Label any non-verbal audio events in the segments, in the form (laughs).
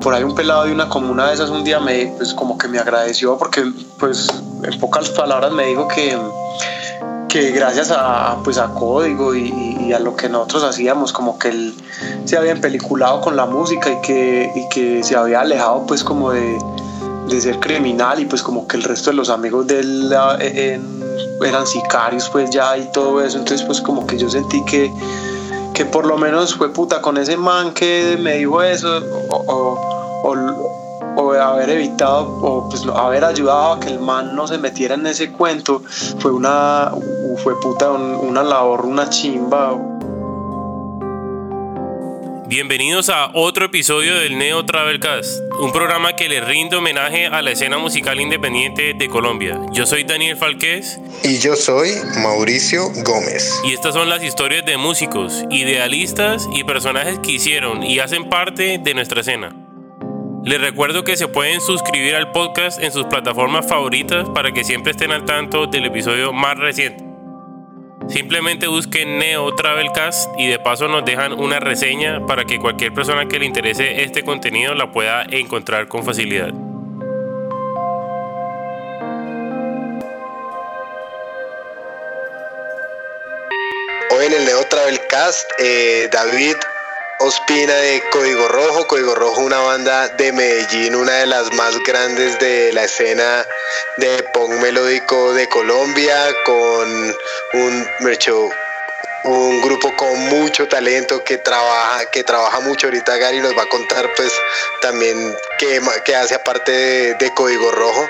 por ahí un pelado de una comuna de esas un día me, pues como que me agradeció porque pues en pocas palabras me dijo que, que gracias a, pues a Código y, a lo que nosotros hacíamos, como que él se había empeliculado con la música y que, y que se había alejado pues como de, de ser criminal y pues como que el resto de los amigos de él eh, eran sicarios pues ya y todo eso, entonces pues como que yo sentí que que por lo menos fue puta con ese man que me dijo eso o, haber evitado o pues haber ayudado a que el man no se metiera en ese cuento fue una fue puta una labor una chimba Bienvenidos a otro episodio del Neo Travelcast, un programa que le rinde homenaje a la escena musical independiente de Colombia. Yo soy Daniel Falqués. Y yo soy Mauricio Gómez. Y estas son las historias de músicos, idealistas y personajes que hicieron y hacen parte de nuestra escena. Les recuerdo que se pueden suscribir al podcast en sus plataformas favoritas para que siempre estén al tanto del episodio más reciente. Simplemente busquen Neo Travelcast y de paso nos dejan una reseña para que cualquier persona que le interese este contenido la pueda encontrar con facilidad. Hoy en el Neo Travelcast, eh, David Ospina de Código Rojo. Código Rojo, una banda de Medellín, una de las más grandes de la escena de punk melódico de Colombia, con un un grupo con mucho talento que trabaja, que trabaja mucho. Ahorita Gary nos va a contar pues también qué, hace aparte de, Código Rojo.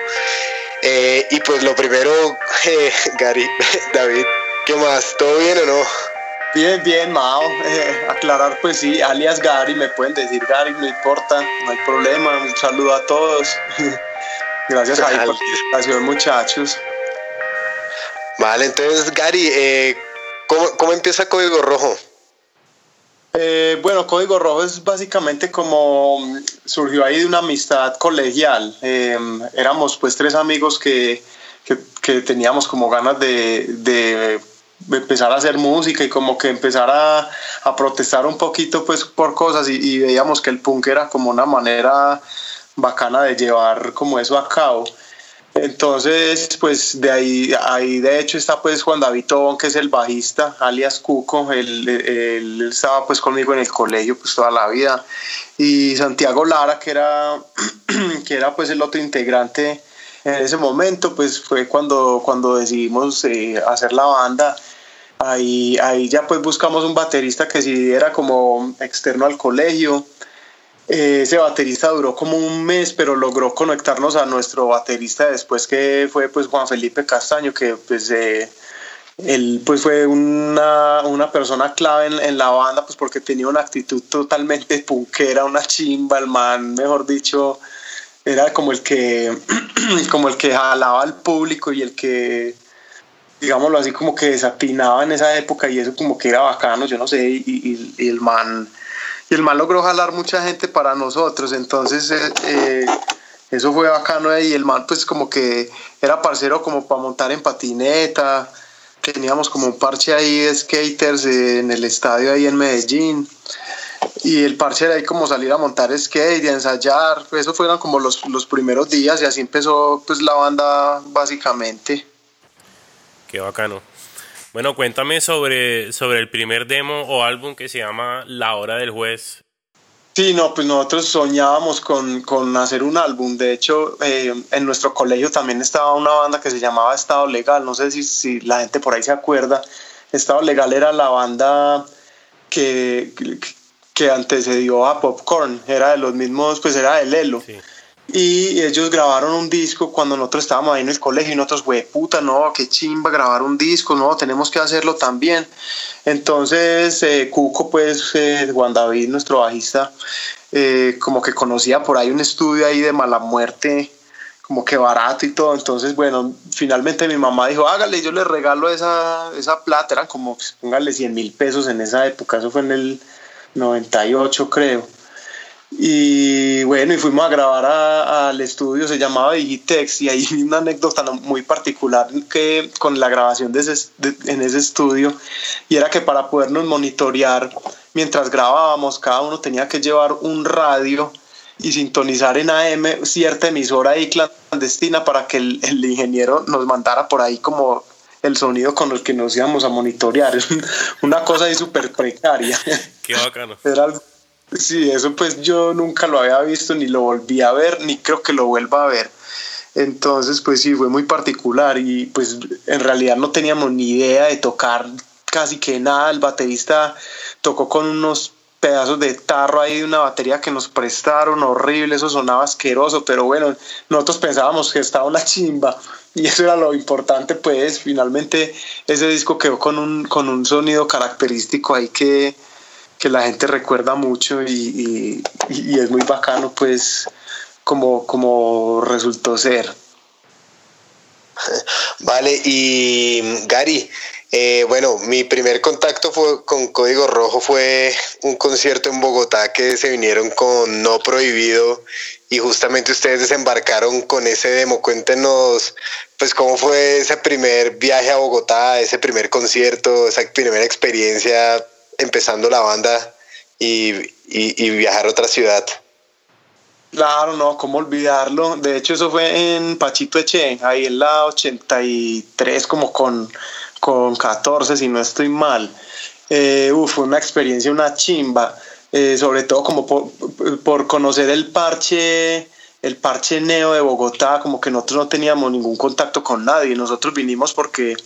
Eh, y pues lo primero, (laughs) eh, Gary, (laughs) David, ¿qué más? ¿Todo bien o no? Bien, bien, Mao. Eh, aclarar, pues sí, alias Gary, me pueden decir Gary, no importa, no hay problema. Un saludo a todos. (laughs) Gracias a por la invitación, muchachos. Vale, entonces, Gary, eh, ¿cómo, empieza Código Rojo? Eh, bueno, Código Rojo es básicamente como surgió ahí de una amistad colegial. éramos pues tres amigos que, que, teníamos como ganas de, de empezar a hacer música y como que empezar a, a protestar un poquito pues por cosas y, veíamos que el punk era como una manera bacana de llevar como eso a cabo. Entonces, pues de ahí, ahí de hecho está pues Juan David Tobón, que es el bajista, alias Cuco, él, él, estaba pues conmigo en el colegio pues toda la vida, y Santiago Lara, que era, (clears throat) que era pues el otro integrante en ese momento, pues fue cuando, cuando decidimos eh, hacer la banda, Ahí, ahí ya pues buscamos un baterista que si era como externo al colegio. Eh, ese baterista duró como un mes, pero logró conectarnos a nuestro baterista después que fue pues Juan Felipe Castaño, que pues eh, él pues fue una, una persona clave en, en, la banda pues porque tenía una actitud totalmente punkera, una chimba, el man, mejor dicho, era como el que (clears throat) como el que jalaba al público y el que digámoslo así, como que desatinaba en esa época y eso como que era bacano, yo no sé, y, el man y el man logró jalar mucha gente para nosotros, entonces eh, eh, eso fue bacano y el man pues como que era parcero como para montar en patineta, teníamos como un parche ahí de skaters en el estadio ahí en Medellín y el parche era ahí como salir a montar skate y a ensayar, eso fueron como los, los primeros días y así empezó pues la banda básicamente. Qué bacano. Bueno, cuéntame sobre, sobre el primer demo o álbum que se llama La Hora del Juez. Sí, no, pues nosotros soñábamos con, con hacer un álbum. De hecho, eh, en nuestro colegio también estaba una banda que se llamaba Estado Legal. No sé si, si la gente por ahí se acuerda. Estado Legal era la banda que, que antecedió a Popcorn. Era de los mismos, pues era de Lelo. Sí y ellos grabaron un disco cuando nosotros estábamos ahí en el colegio y nosotros, güey, puta, no, qué chimba grabar un disco, no, tenemos que hacerlo también. Entonces, eh, Cuco, pues, eh, Juan David, nuestro bajista, eh, como que conocía por ahí un estudio ahí de mala muerte, como que barato y todo. Entonces, bueno, finalmente mi mamá dijo, hágale, yo le regalo esa, esa plata, eran como, pues, póngale 100 mil pesos en esa época, eso fue en el 98, creo. Y bueno, y fuimos a grabar al estudio, se llamaba Digitex, y hay una anécdota muy particular que con la grabación de en ese estudio, y era que para podernos monitorear mientras grabábamos, cada uno tenía que llevar un radio y sintonizar en AM cierta emisora ahí clandestina para que el, el ingeniero nos mandara por ahí como el sonido con el que nos íbamos a monitorear. Es (laughs) una cosa ahí súper precaria. Qué bacano. (laughs) sí, eso pues yo nunca lo había visto, ni lo volví a ver, ni creo que lo vuelva a ver. Entonces, pues sí, fue muy particular y pues en realidad no teníamos ni idea de tocar casi que nada. El baterista tocó con unos pedazos de tarro ahí de una batería que nos prestaron, horrible, eso sonaba asqueroso, pero bueno, nosotros pensábamos que estaba una chimba y eso era lo importante, pues finalmente ese disco quedó con un, con un sonido característico ahí que, que la gente recuerda mucho y, y, es muy bacano, pues como, como resultó ser. (laughs) Vale, y Gary, eh, bueno, mi primer contacto fue con Código Rojo fue un concierto en Bogotá que se vinieron con No Prohibido y justamente ustedes desembarcaron con ese demo. Cuéntenos, pues, cómo fue ese primer viaje a Bogotá, ese primer concierto, esa primera experiencia empezando la banda y, y viajar a otra ciudad. Claro, no, cómo olvidarlo. De hecho, eso fue en Pachito Eche, ahí en la 83, como con con 14, si no estoy mal. Eh, fue una experiencia, una chimba, eh, sobre todo como por, conocer el parche, el parche neo de Bogotá, como que nosotros no teníamos ningún contacto con nadie, nosotros vinimos porque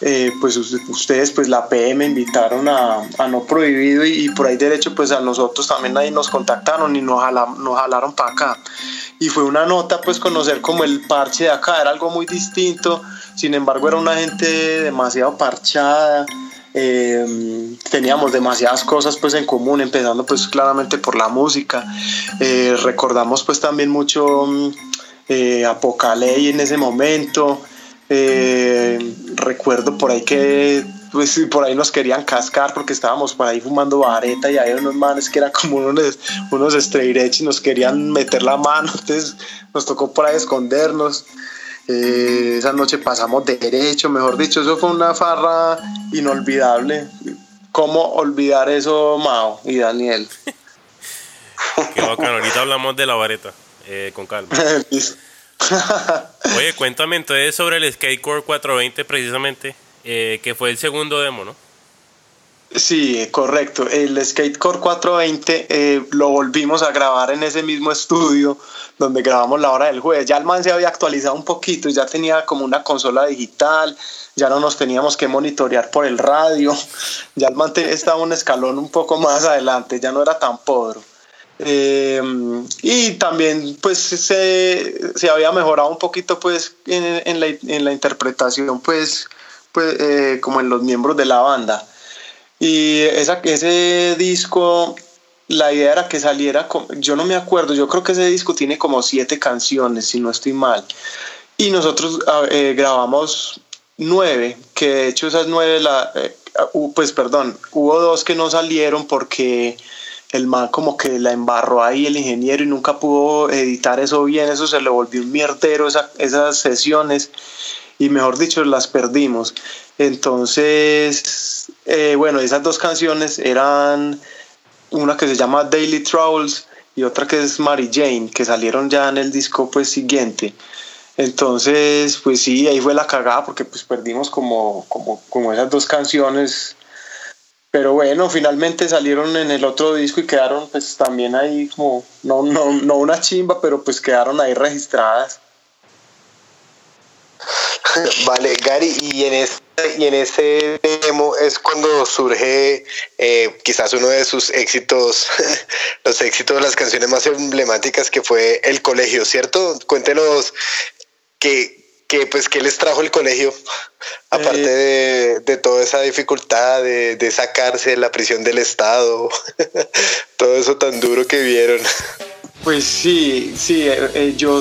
eh, pues ustedes, pues la PM invitaron a, No Prohibido y, por ahí derecho pues a nosotros también ahí nos contactaron y nos, nos jalaron para acá. Y fue una nota pues conocer como el parche de acá, era algo muy distinto sin embargo, era una gente demasiado parchada. Eh, teníamos demasiadas cosas pues en común, empezando pues claramente por la música. Eh, recordamos pues también mucho mm, eh, en ese momento. Recuerdo por ahí que pues por ahí nos querían cascar porque estábamos por ahí fumando vareta y había unos manes que eran como unos, unos y nos querían meter la mano, entonces nos tocó por ahí escondernos. Eh, esa noche pasamos derecho, mejor dicho, eso fue una farra inolvidable. ¿Cómo olvidar eso, Mao y Daniel? (laughs) Qué bacano, ahorita hablamos de la vareta, eh, con calma. (laughs) Oye, cuéntame entonces sobre el Skatecore 420 precisamente, eh, que fue el segundo demo, ¿no? Sí, correcto. El Skatecore 420 eh, lo volvimos a grabar en ese mismo estudio donde grabamos la hora del jueves. Ya el man se había actualizado un poquito, ya tenía como una consola digital, ya no nos teníamos que monitorear por el radio, ya el man estaba un escalón un poco más adelante, ya no era tan podro. Eh, y también pues se, se, había mejorado un poquito pues en, la, en la, interpretación pues, pues eh, como en los miembros de la banda. Y esa, ese disco, la idea era que saliera, yo no me acuerdo, yo creo que ese disco tiene como siete canciones, si no estoy mal. Y nosotros eh, grabamos nueve, que de hecho esas nueve, la, eh, pues perdón, hubo dos que no salieron porque el man como que la embarró ahí el ingeniero y nunca pudo editar eso bien, eso se le volvió un mierdero esas sesiones y mejor dicho las perdimos. Entonces, eh, bueno, esas dos canciones eran una que se llama Daily Troubles y otra que es Mary Jane, que salieron ya en el disco pues siguiente. Entonces, pues sí, ahí fue la cagada porque pues perdimos como, como, como esas dos canciones. Pero bueno, finalmente salieron en el otro disco y quedaron pues también ahí como, no, no, no una chimba, pero pues quedaron ahí registradas. (laughs) Vale, Gary, y en ese, y en ese demo es cuando surge eh, quizás uno de sus éxitos, (laughs) los éxitos de las canciones más emblemáticas que fue El Colegio, ¿cierto? Cuéntenos qué, que, pues, qué les trajo el colegio, (laughs) aparte eh, de, toda esa dificultad de, de sacarse la prisión del Estado, (laughs) todo eso tan duro que vieron. (laughs) Pues sí, sí, eh, yo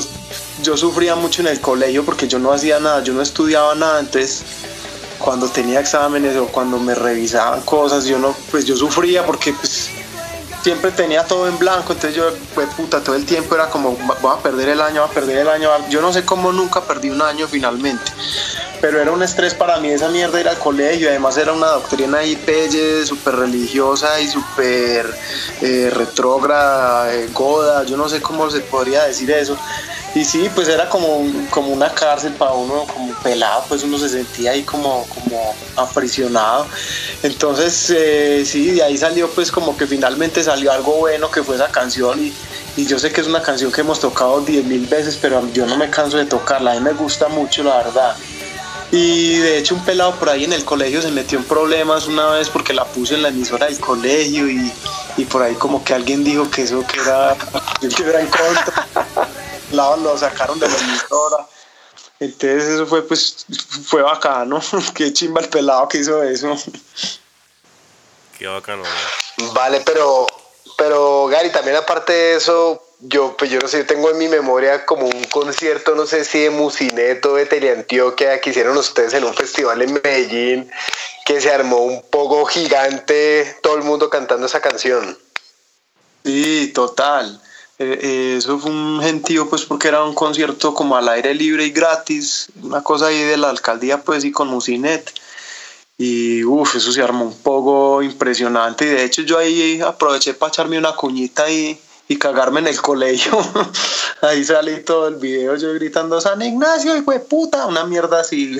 yo sufría mucho en el colegio porque yo no hacía nada, yo no estudiaba nada, entonces cuando tenía exámenes o cuando me revisaban cosas, yo no, pues yo sufría porque pues siempre tenía todo en blanco, entonces yo, pues puta, todo el tiempo era como, voy a perder el año, voy a perder el año, yo no sé cómo nunca perdí un año finalmente, pero era un estrés para mí esa mierda ir al colegio, además era una doctrina ahí pelle, súper religiosa y súper eh, retrógrada, eh, goda, yo no sé cómo se podría decir eso. Y sí, pues era como, como una cárcel para uno, como pelado, pues uno se sentía ahí como, como aprisionado. Entonces, eh, sí, de ahí salió pues como que finalmente salió algo bueno, que fue esa canción. Y, yo sé que es una canción que hemos tocado diez mil veces, pero yo no me canso de tocarla, a mí me gusta mucho, la verdad. Y de hecho un pelado por ahí en el colegio se metió en problemas una vez porque la puse en la emisora del colegio y, y por ahí como que alguien dijo que eso que era, que era en contra. Lo sacaron de la emisora. Entonces eso fue pues fue bacano. (laughs) Qué chimba el pelado que hizo eso. Qué bacano. Vale, pero pero Gary, también aparte de eso, yo, pues yo no sé, yo tengo en mi memoria como un concierto, no sé si de Musineto, de Teleantioquia, que hicieron ustedes en un festival en Medellín, que se armó un poco gigante, todo el mundo cantando esa canción. Sí, total. Eh, eh, eso fue un gentío, pues porque era un concierto como al aire libre y gratis, una cosa ahí de la alcaldía, pues y con Musinet. Y uff, eso se armó un poco impresionante. Y de hecho, yo ahí aproveché para echarme una cuñita y y cagarme en el colegio. (laughs) Ahí salí todo el video yo gritando San Ignacio, hijo de puta, una mierda así. (laughs)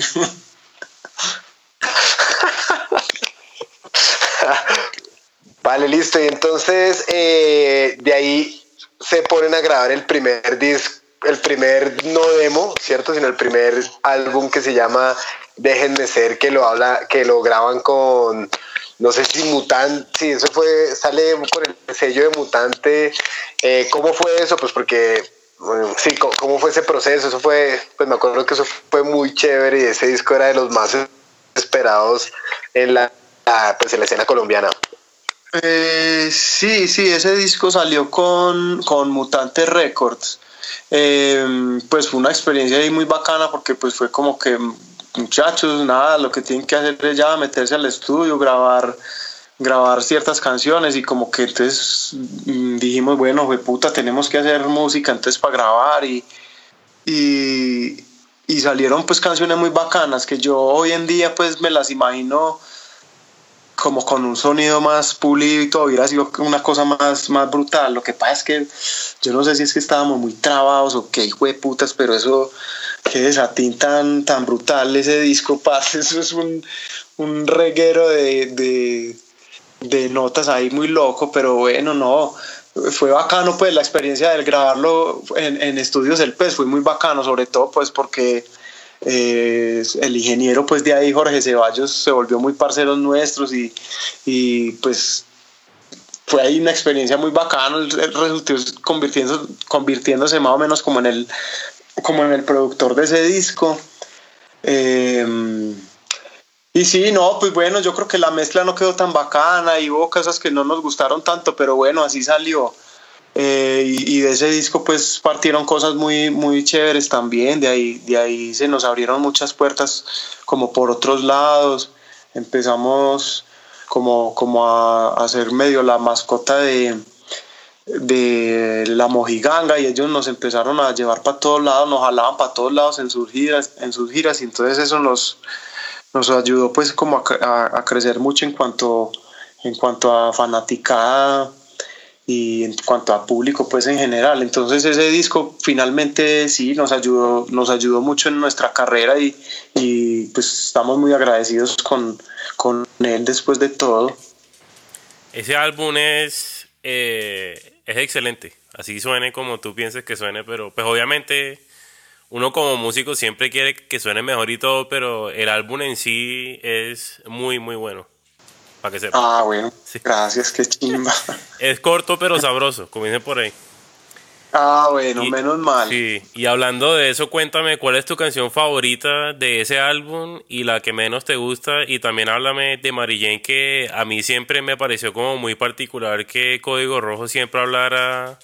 vale, listo. Y entonces eh, de ahí se ponen a grabar el primer disco, el primer no demo, ¿cierto? Sino el primer álbum que se llama Déjenme ser, que lo habla, que lo graban con no sé si Mutante, sí, eso fue, sale con el sello de Mutante. Eh, ¿Cómo fue eso? Pues porque, sí, ¿cómo fue ese proceso? Eso fue, pues me acuerdo que eso fue muy chévere y ese disco era de los más esperados en la, pues en la escena colombiana. Eh, sí, sí, ese disco salió con, con Mutante Records. Eh, pues fue una experiencia ahí muy bacana porque pues fue como que muchachos, nada, lo que tienen que hacer es ya meterse al estudio, grabar grabar ciertas canciones y como que entonces mm, dijimos, bueno, de puta, tenemos que hacer música entonces para grabar y, y, salieron pues canciones muy bacanas que yo hoy en día pues me las imagino como con un sonido más pulido y todo, hubiera sido una cosa más, más brutal. Lo que pasa es que yo no sé si es que estábamos muy trabados o qué hijo de putas, pero eso qué desatín tan, tan brutal ese disco, (laughs) parce. Eso es un, un reguero de, notas ahí muy loco, pero bueno, no. Fue bacano, pues, la experiencia del grabarlo en, estudios del PES, fue muy bacano, sobre todo, pues, porque eh, el ingeniero, pues, de ahí, Jorge Ceballos, se volvió muy parcero nuestros y, y pues, fue ahí una experiencia muy bacana, resultó convirtiéndose, convirtiéndose más o menos como en el como en el productor de ese disco. Em, y sí, no, pues bueno, yo creo que la mezcla no quedó tan bacana y hubo cosas que no nos gustaron tanto, pero bueno, así salió. Eh, y, de ese disco pues partieron cosas muy, muy chéveres también, de ahí, de ahí se nos abrieron muchas puertas como por otros lados, empezamos como, como a hacer medio la mascota de, de la mojiganga y ellos nos empezaron a llevar para todos lados, nos jalaban para todos lados en sus giras, en sus giras. Y entonces eso nos, nos ayudó pues como a, crecer mucho en cuanto, en cuanto a fanaticada y en cuanto a público pues en general. Entonces ese disco finalmente sí nos ayudó, nos ayudó mucho en nuestra carrera y, y pues estamos muy agradecidos con, con él después de todo. Ese álbum es... Eh es excelente. Así suene como tú pienses que suene, pero pues obviamente uno como músico siempre quiere que suene mejor y todo, pero el álbum en sí es muy, muy bueno. Para que sepa. Ah, bueno. Gracias, qué chimba. (laughs) Es corto pero sabroso, como dicen por ahí. Ah, bueno, menos mal. Sí, y hablando de eso, cuéntame cuál es tu canción favorita de ese álbum y la que menos te gusta. Y también háblame de Mary Jane, que a mí siempre me pareció como muy particular que Código Rojo siempre hablara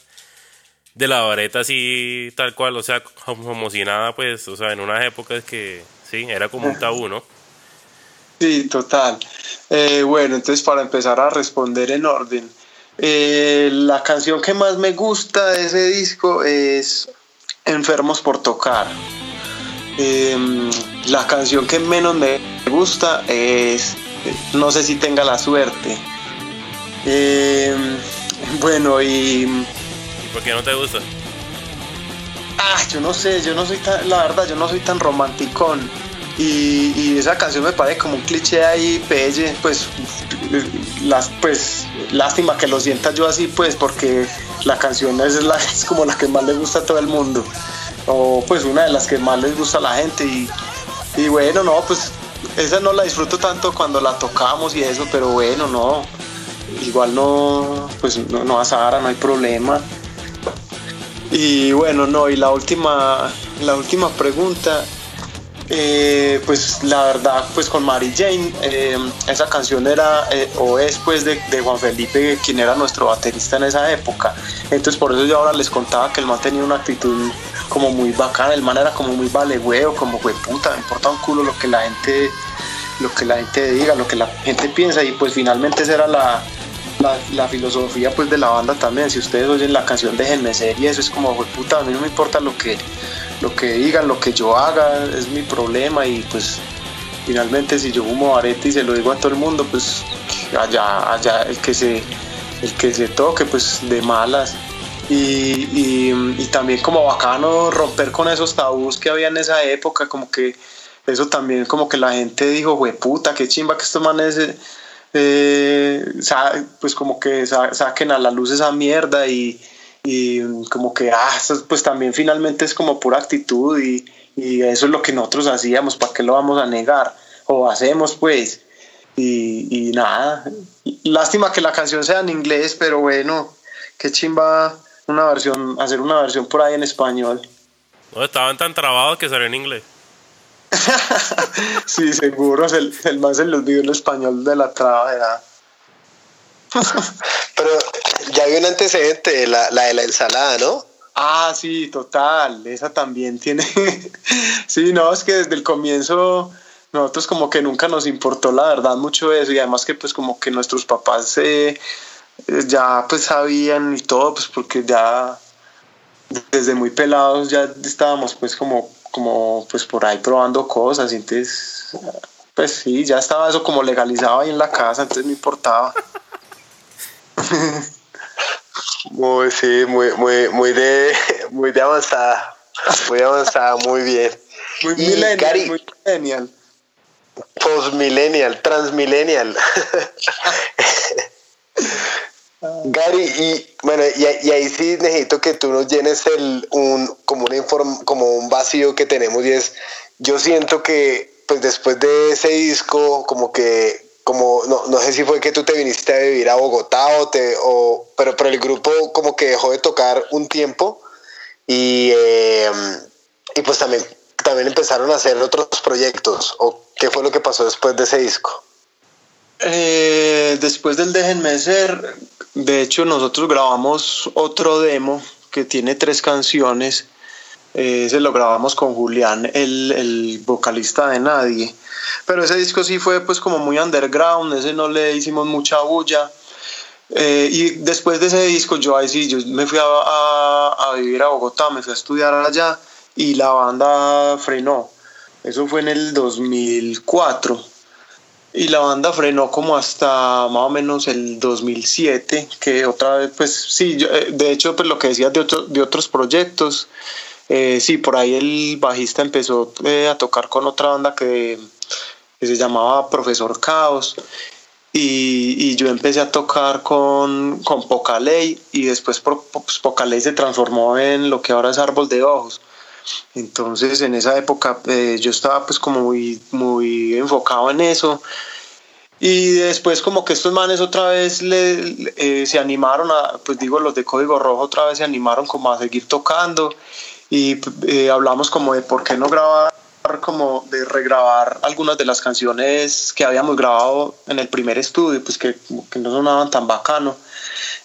de la vareta así, tal cual, o sea, como si nada, pues, o sea, en unas épocas que sí, era como un tabú, ¿no? Sí, total. Eh, bueno, entonces para empezar a responder en orden. Eh, la canción que más me gusta de ese disco es Enfermos por Tocar. Em, la canción que menos me gusta es No sé si tenga la suerte. Em, bueno, y. ¿Y por qué no te gusta? Ah, yo no sé, yo no soy tan. La verdad, yo no soy tan romanticón. Y, esa canción me parece como un cliché ahí, pelle, pues, las, pues, lástima que lo sienta yo así, pues, porque la canción es, la, (laughs) es como la que más le gusta a todo el mundo, o pues una de las que más les gusta a la gente, y, bueno, no, pues, esa no la disfruto tanto cuando la tocamos y eso, pero bueno, no, igual no, pues, no, no a Sara, no hay problema. Y bueno, no, y la última, la última pregunta eh, pues la verdad, pues con Mary Jane, eh, esa canción era eh, o es pues de, Juan Felipe, quien era nuestro baterista en esa época. Entonces por eso yo ahora les contaba que el man tenía una actitud como muy bacana, el man era como muy vale como fue puta, me importa un culo lo que la gente lo que la gente diga, lo que la gente piensa y pues finalmente esa era la, la, filosofía pues de la banda también. Si ustedes oyen la canción Déjenme ser y eso es como, puta, a mí no me importa lo que lo que digan, lo que yo haga, es mi problema y pues finalmente si yo fumo arete y se lo digo a todo el mundo, pues allá, allá el que se, el que se toque, pues de malas. Y, y, también como bacano romper con esos tabús que había en esa época, como que eso también como que la gente dijo, puta, qué chimba que estos manes, eh, pues como que saquen a la luz esa mierda y, y como que, ah, pues también finalmente es como pura actitud y, y eso es lo que nosotros hacíamos, ¿para qué lo vamos a negar? O hacemos pues. Y, y, nada, lástima que la canción sea en inglés, pero bueno, qué chimba una versión, hacer una versión por ahí en español. No, estaban tan trabados que salió en inglés. (laughs) sí, seguro, el, el más se los en español de la traba, Pero ya hay un antecedente, la, la de la ensalada, ¿no? Ah, sí, total. Esa también tiene. (laughs) sí, no, es que desde el comienzo nosotros como que nunca nos importó la verdad mucho eso y además que pues como que nuestros papás eh, ya pues sabían y todo pues porque ya desde muy pelados ya estábamos pues como como pues por ahí probando cosas y entonces pues sí ya estaba eso como legalizado ahí en la casa entonces no importaba (laughs) Muy, sí, muy, muy, muy de, (laughs) muy de avanzada. Muy avanzada, muy bien. Muy millennial, muy millennial. Postmillennial, transmillennial. (laughs) Gary, y bueno, y, ahí sí necesito que tú nos llenes el, un, como, un como un vacío que tenemos y es, yo siento que pues después de ese disco como que como no, no, sé si fue que tú te viniste a vivir a Bogotá o te o pero pero el grupo como que dejó de tocar un tiempo y, em, y pues también también empezaron a hacer otros proyectos o qué fue lo que pasó después de ese disco eh, después del Déjenme ser de hecho nosotros grabamos otro demo que tiene tres canciones eh, lo grabamos con Julián el, el vocalista de Nadie pero ese disco sí fue pues como muy underground, ese no le hicimos mucha bulla. Eh, y después de ese disco yo ahí sí, yo me fui a, a, vivir a Bogotá, me fui a estudiar allá y la banda frenó. Eso fue en el 2004. Y la banda frenó como hasta más o menos el 2007, que otra vez, pues sí, eh, de hecho, pues lo que decías de, de otros proyectos, eh, sí, por ahí el bajista empezó a tocar con otra banda que que se llamaba Profesor Caos. Y, yo empecé a tocar con, con Poca Ley y después pues, Poca Ley se transformó en lo que ahora es Árbol de Ojos. Entonces en esa época eh, yo estaba pues como muy, muy enfocado en eso. Y después como que estos manes otra vez le, eh, se animaron a, pues digo, los de Código Rojo otra vez se animaron como a seguir tocando y eh, hablamos como de por qué no grabar como de regrabar algunas de las canciones que habíamos grabado en el primer estudio, pues que, que no sonaban tan bacano.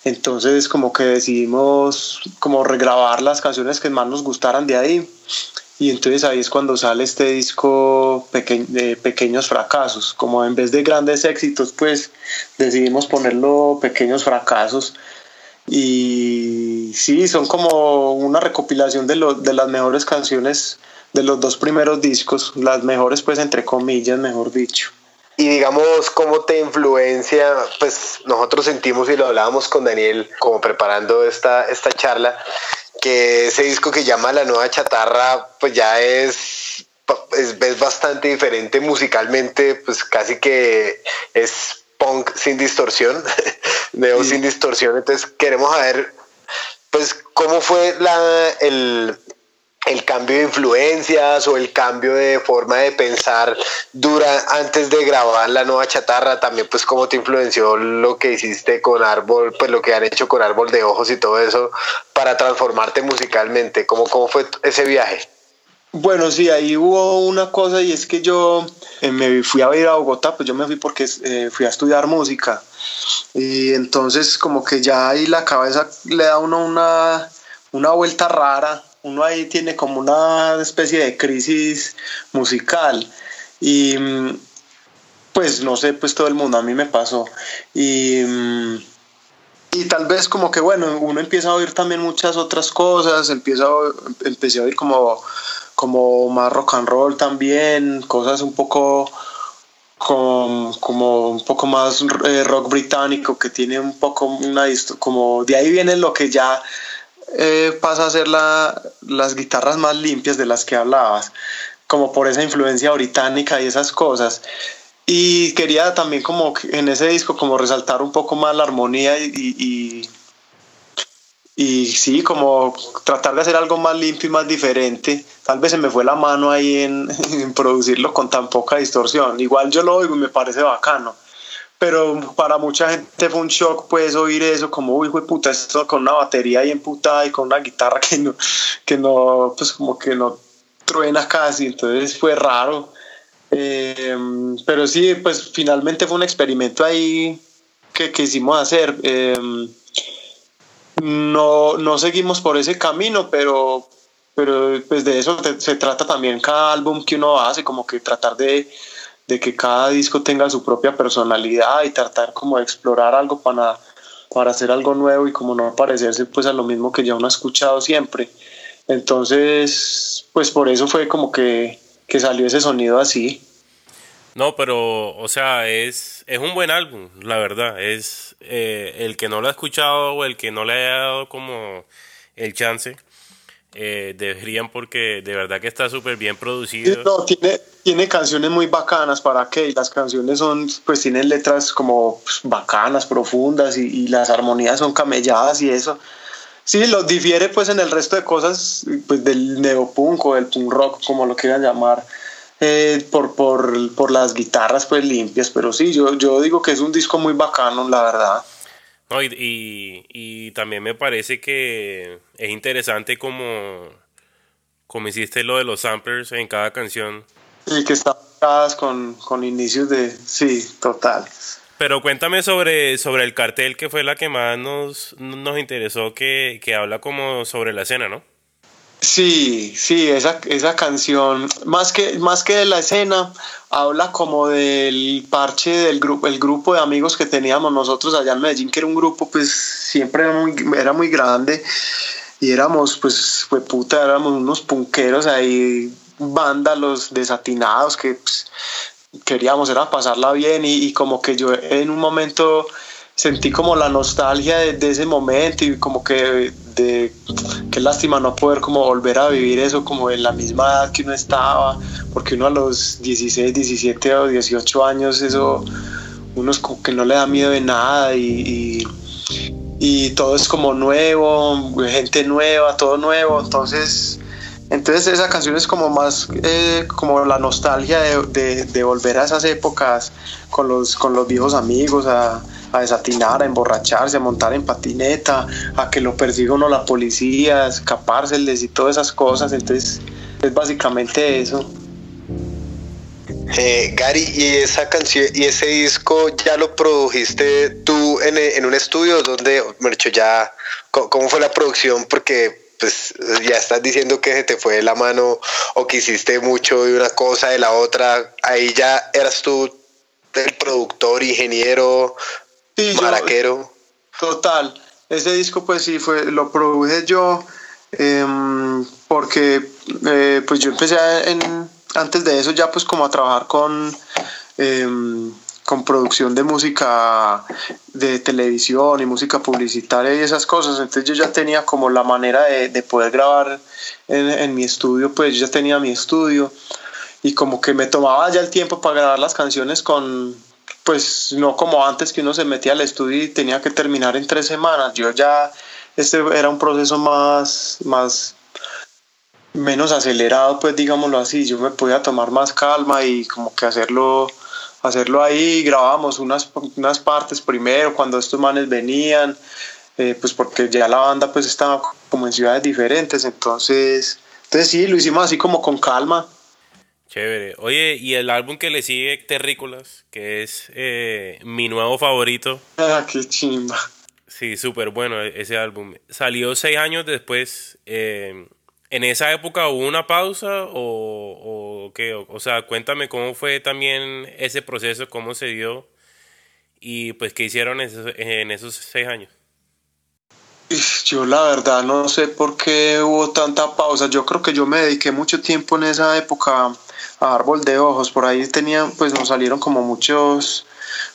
Entonces como que decidimos como regrabar las canciones que más nos gustaran de ahí. Y entonces ahí es cuando sale este disco de pequeños fracasos. Como en vez de grandes éxitos, pues decidimos ponerlo pequeños fracasos. Y sí, son como una recopilación de, lo, de las mejores canciones de los dos primeros discos, las mejores pues entre comillas, mejor dicho. Y digamos, ¿cómo te influencia? Pues nosotros sentimos y lo hablábamos con Daniel como preparando esta, esta charla, que ese disco que llama La Nueva Chatarra, pues ya es, es, bastante diferente musicalmente, pues casi que es punk sin distorsión, (laughs) neo sin distorsión. Entonces queremos saber, pues, cómo fue la, el, el cambio de influencias o el cambio de forma de pensar dura antes de grabar la nueva chatarra también pues cómo te influenció lo que hiciste con árbol pues lo que han hecho con árbol de ojos y todo eso para transformarte musicalmente cómo, cómo fue ese viaje bueno sí ahí hubo una cosa y es que yo eh, me fui a ir a Bogotá pues yo me fui porque eh, fui a estudiar música y entonces como que ya ahí la cabeza le da uno una una vuelta rara. Uno ahí tiene como una especie de crisis musical. Y pues no sé, pues todo el mundo a mí me pasó. Y, y tal vez como que bueno, uno empieza a oír también muchas otras cosas, empieza a, empecé a oír como, como más rock and roll también, cosas un poco como, como un poco más eh, rock británico que tiene un poco una como de ahí viene lo que ya eh, pasa a ser la, las guitarras más limpias de las que hablabas, como por esa influencia británica y esas cosas. Y quería también como en ese disco como resaltar un poco más la armonía y, y, y, sí, como tratar de hacer algo más limpio y más diferente. Tal vez se me fue la mano ahí en, (laughs) en producirlo con tan poca distorsión. Igual yo lo oigo y me parece bacano pero para mucha gente fue un shock pues oír eso como uy fue puta esto con una batería ahí emputada y con una guitarra que no que no pues como que no truena casi entonces fue raro eh, pero sí pues finalmente fue un experimento ahí que quisimos hacer eh, no, no seguimos por ese camino pero pero pues de eso se trata también cada álbum que uno hace como que tratar de de que cada disco tenga su propia personalidad y tratar como de explorar algo para, para hacer algo nuevo y como no parecerse pues a lo mismo que ya uno ha escuchado siempre. Entonces, pues por eso fue como que, que salió ese sonido así. No, pero, o sea, es, es un buen álbum, la verdad. Es eh, el que no lo ha escuchado o el que no le haya dado como el chance eh, deberían porque de verdad que está súper bien producido. No, tiene, tiene canciones muy bacanas para que las canciones son, pues tienen letras como pues, bacanas, profundas y, las armonías son camelladas y eso. Sí, lo difiere pues en el resto de cosas pues del neopunk o del punk rock, como lo quieran llamar, eh, por, por, por, las guitarras pues limpias, pero sí, yo, yo digo que es un disco muy bacano, la verdad. No, y, y, también me parece que es interesante como, como hiciste lo de los samplers en cada canción. Y que están con, con inicios de... Sí, total. Pero cuéntame sobre, sobre el cartel que fue la que más nos, nos interesó, que, que habla como sobre la escena, ¿no? Sí, sí, esa, esa canción, más que, más que de la escena, habla como del parche del grupo, el grupo de amigos que teníamos nosotros allá en Medellín, que era un grupo, pues siempre era muy, era muy grande y éramos, pues, fue puta, éramos unos punqueros ahí, vándalos desatinados que pues, queríamos era pasarla bien y, y como que yo en un momento sentí como la nostalgia de, ese momento y como que de qué lástima no poder como volver a vivir eso como en la misma edad que uno estaba, porque uno a los 16, 17 o 18 años eso uno es como que no le da miedo de nada y, y, todo es como nuevo, gente nueva, todo nuevo, entonces entonces esa canción es como más eh, como la nostalgia de, de, volver a esas épocas con los, con los viejos amigos, a, a desatinar, a emborracharse, a montar en patineta, a que lo persiga uno la policía, a escapárseles y todas esas cosas. Entonces es básicamente eso. Eh, Gary, ¿y esa canción y ese disco ya lo produjiste tú en, un estudio donde, Mercho, ya, ¿cómo fue la producción? Porque pues ya estás diciendo que se te fue de la mano o que hiciste mucho de una cosa de la otra, ahí ya eras tú el productor, ingeniero, Sí, Maraquero. total. Ese disco, pues sí, fue, lo produje yo em, porque eh, pues yo empecé en, antes de eso ya pues como a trabajar con, em, con producción de música de televisión y música publicitaria y esas cosas, entonces yo ya tenía como la manera de, de poder grabar en, en, mi estudio, pues yo ya tenía mi estudio y como que me tomaba ya el tiempo para grabar las canciones con, pues no como antes que uno se metía al estudio y tenía que terminar en tres semanas, yo ya, este era un proceso más, más menos acelerado, pues digámoslo así, yo me podía tomar más calma y como que hacerlo, hacerlo ahí, grabábamos unas, unas partes primero cuando estos manes venían, eh, pues porque ya la banda pues estaba como en ciudades diferentes, entonces, entonces sí, lo hicimos así como con calma. Chévere. Oye, y el álbum que le sigue, Terrícolas, que es eh, mi nuevo favorito. Ah, qué chimba. Sí, súper bueno e-, ese álbum. Salió seis años después. Eh, ¿En esa época hubo una pausa o, o qué? O, sea, cuéntame cómo fue también ese proceso, cómo se dio y pues qué hicieron en esos, en esos seis años. Yo la verdad no sé por qué hubo tanta pausa. Yo creo que yo me dediqué mucho tiempo en esa época Árbol de Ojos. Por ahí tenían, pues nos salieron como muchos,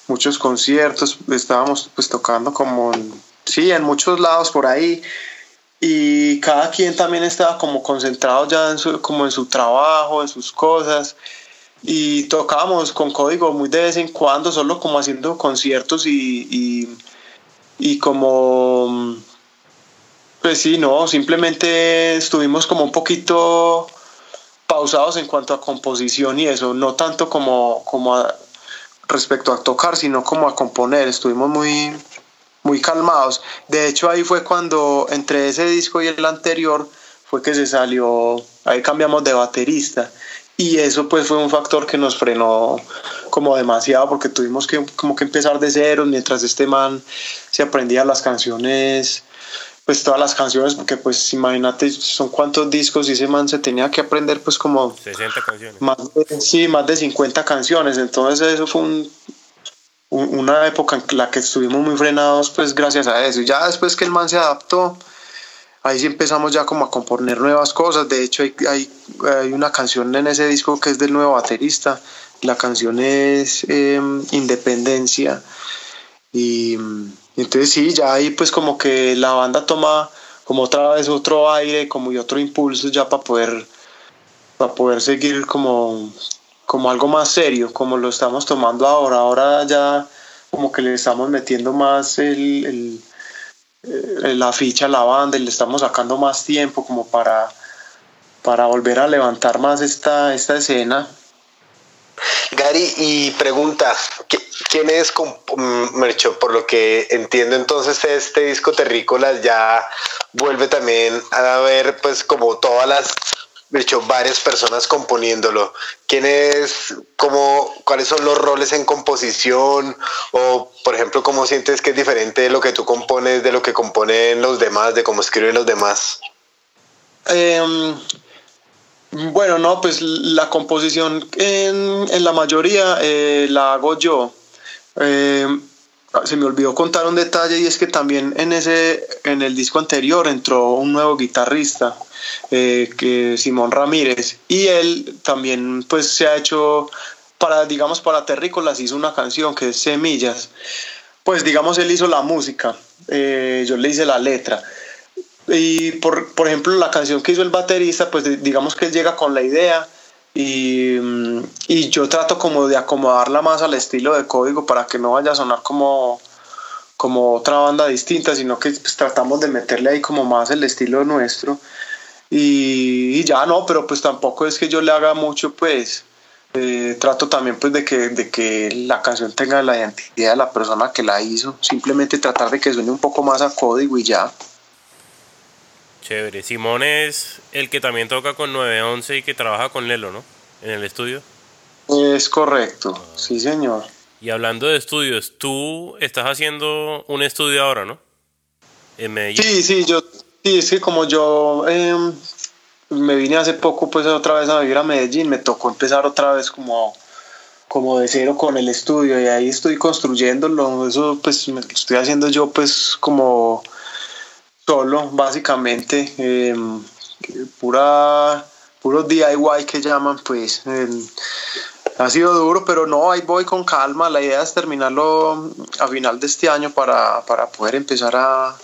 muchos conciertos. Estábamos pues tocando como, sí, en muchos lados por ahí y cada quien también estaba como concentrado ya en su, como en su trabajo, en sus cosas y tocábamos con código muy de vez en cuando, solo como haciendo conciertos y, y, y como, pues sí, no, simplemente estuvimos como un poquito pausados en cuanto a composición y eso, no tanto como, como a, respecto a tocar, sino como a componer, estuvimos muy, muy calmados. De hecho, ahí fue cuando entre ese disco y el anterior fue que se salió, ahí cambiamos de baterista. Y eso pues fue un factor que nos frenó como demasiado porque tuvimos que como que empezar de cero mientras este man se aprendía las canciones, pues todas las canciones, porque pues imagínate son cuántos discos y ese man se tenía que aprender pues como 60 canciones. Más sí, más de 50 canciones. Entonces eso fue un, una época en la que estuvimos muy frenados, pues gracias a eso. Y ya después que el man se adaptó, ahí sí empezamos ya como a componer nuevas cosas. De hecho, hay, hay, una canción en ese disco que es del nuevo baterista. La canción es em, Independencia. Y, entonces sí, ya ahí pues como que la banda toma como otra vez otro aire, como y otro impulso ya para poder, para poder seguir como como algo más serio, como lo estamos tomando ahora. Ahora ya como que le estamos metiendo más el, el, eh, la ficha a la banda y le estamos sacando más tiempo como para, para volver a levantar más esta, esta escena. Gary, y pregunta, ¿quién es mm, Mercho? Por lo que entiendo entonces este disco Terrícolas ya vuelve también a ver pues como todas las de varias personas componiéndolo. ¿Quién es, cómo, cuáles son los roles en composición? O, por ejemplo, ¿cómo sientes que es diferente de lo que tú compones de lo que componen los demás, de cómo escriben los demás? Em, bueno, no, pues la composición en, la mayoría eh, la hago yo. Em, se me olvidó contar un detalle y es que también en ese en el disco anterior entró un nuevo guitarrista eh, que Simón Ramírez y él también pues se ha hecho para digamos para Terrícolas hizo una canción que es Semillas pues digamos él hizo la música eh, yo le hice la letra y por, por ejemplo la canción que hizo el baterista pues digamos que él llega con la idea y, y, yo trato como de acomodarla más al estilo de código para que no vaya a sonar como, como otra banda distinta, sino que pues, tratamos de meterle ahí como más el estilo nuestro. Y, ya no, pero pues tampoco es que yo le haga mucho, pues eh, trato también pues de que, de que la canción tenga la identidad de la persona que la hizo, simplemente tratar de que suene un poco más a código y ya. Chévere. Simón es el que también toca con 911 y que trabaja con Lelo, ¿no? En el estudio. Es correcto, sí señor. Y hablando de estudios, tú estás haciendo un estudio ahora, ¿no? En Medellín. Sí, sí, yo, sí, es que como yo em, me vine hace poco pues otra vez a vivir a Medellín, me tocó empezar otra vez como, como de cero con el estudio y ahí estoy construyéndolo, eso pues me estoy haciendo yo pues como solo, básicamente. Em, pura, puros DIY que llaman, pues ha sido duro, pero no, ahí voy con calma. La idea es terminarlo a final de este año para, para poder empezar a,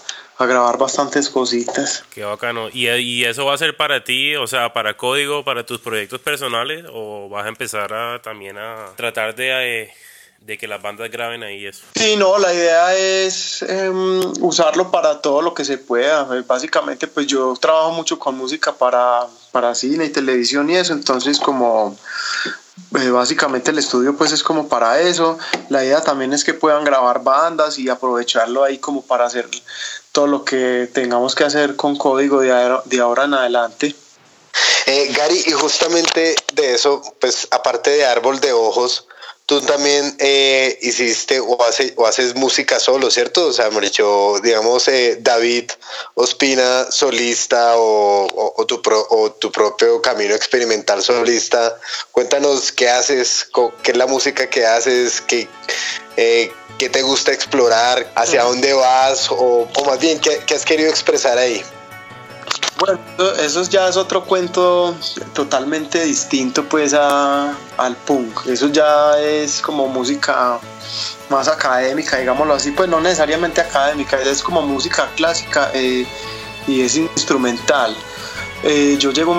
grabar bastantes cositas. Qué bacano. ¿Y, ¿Y, eso va a ser para ti, o sea, para código, para tus proyectos personales? ¿O vas a empezar a, también a tratar de, eh, de que las bandas graben ahí eso? Sí, no, la idea es em, usarlo para todo lo que se pueda. Eh, básicamente, pues yo trabajo mucho con música para, para cine y televisión y eso, entonces como eh, básicamente el estudio pues es como para eso. La idea también es que puedan grabar bandas y aprovecharlo ahí como para hacer todo lo que tengamos que hacer con código de, de ahora en adelante. Eh, Gary, y justamente de eso, pues aparte de Árbol de Ojos, tú también eh, hiciste o, o haces música solo, ¿cierto? O sea, dicho, digamos, eh, David Ospina, solista o, tu o tu propio camino experimental solista. Cuéntanos qué haces, qué es la música que haces, qué, eh, qué te gusta explorar, hacia dónde vas o, más bien qué, has querido expresar ahí. Bueno, eso ya es otro cuento totalmente distinto pues a, al punk. Eso ya es como música más académica, digámoslo así, pues no necesariamente académica, es como música clásica eh, y es instrumental. Eh, yo llego,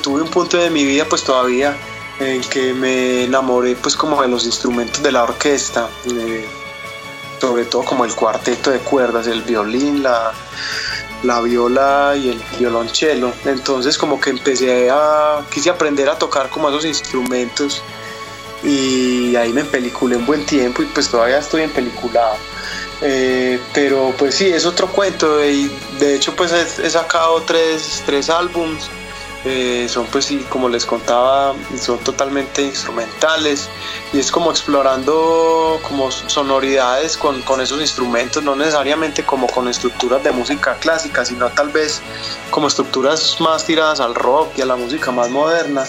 tuve un punto de mi vida pues todavía en que me enamoré pues como de los instrumentos de la orquesta, eh, sobre todo como el cuarteto de cuerdas, el violín, la, la viola y el violonchelo. Entonces como que empecé a, quise aprender a tocar como esos instrumentos y ahí me empeliculé un buen tiempo y pues todavía estoy en Eh, pero pues sí, es otro cuento y de hecho pues he, he sacado tres, tres álbums eh, son pues sí, como les contaba, son totalmente instrumentales y es como explorando como sonoridades con, con, esos instrumentos, no necesariamente como con estructuras de música clásica, sino tal vez como estructuras más tiradas al rock y a la música más moderna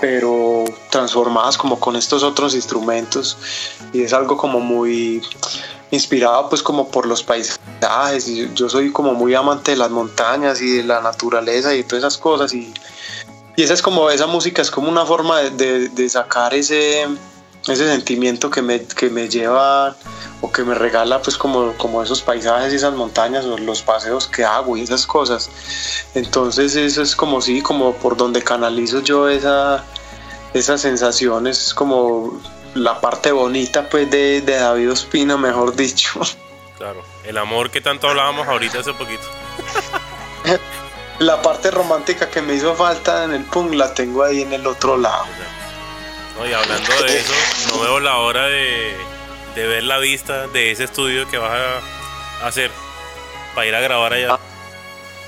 pero transformadas como con estos otros instrumentos. Y es algo como muy inspirado pues como por los paisajes y yo soy como muy amante de las montañas y de la naturaleza y todas esas cosas y, y esa es como esa música es como una forma de, de, sacar ese ese sentimiento que me, que me lleva o que me regala pues como, como esos paisajes y esas montañas o los paseos que hago y esas cosas. Entonces eso es como sí como por donde canalizo yo esa esas sensaciones como la parte bonita pues de, de David Ospina, mejor dicho. Claro, el amor que tanto hablábamos ahorita hace poquito. la parte romántica que me hizo falta en el punk la tengo ahí en el otro lado. y hablando de eso, no veo la hora de, de ver la vista de ese estudio que vas a hacer para ir a grabar allá.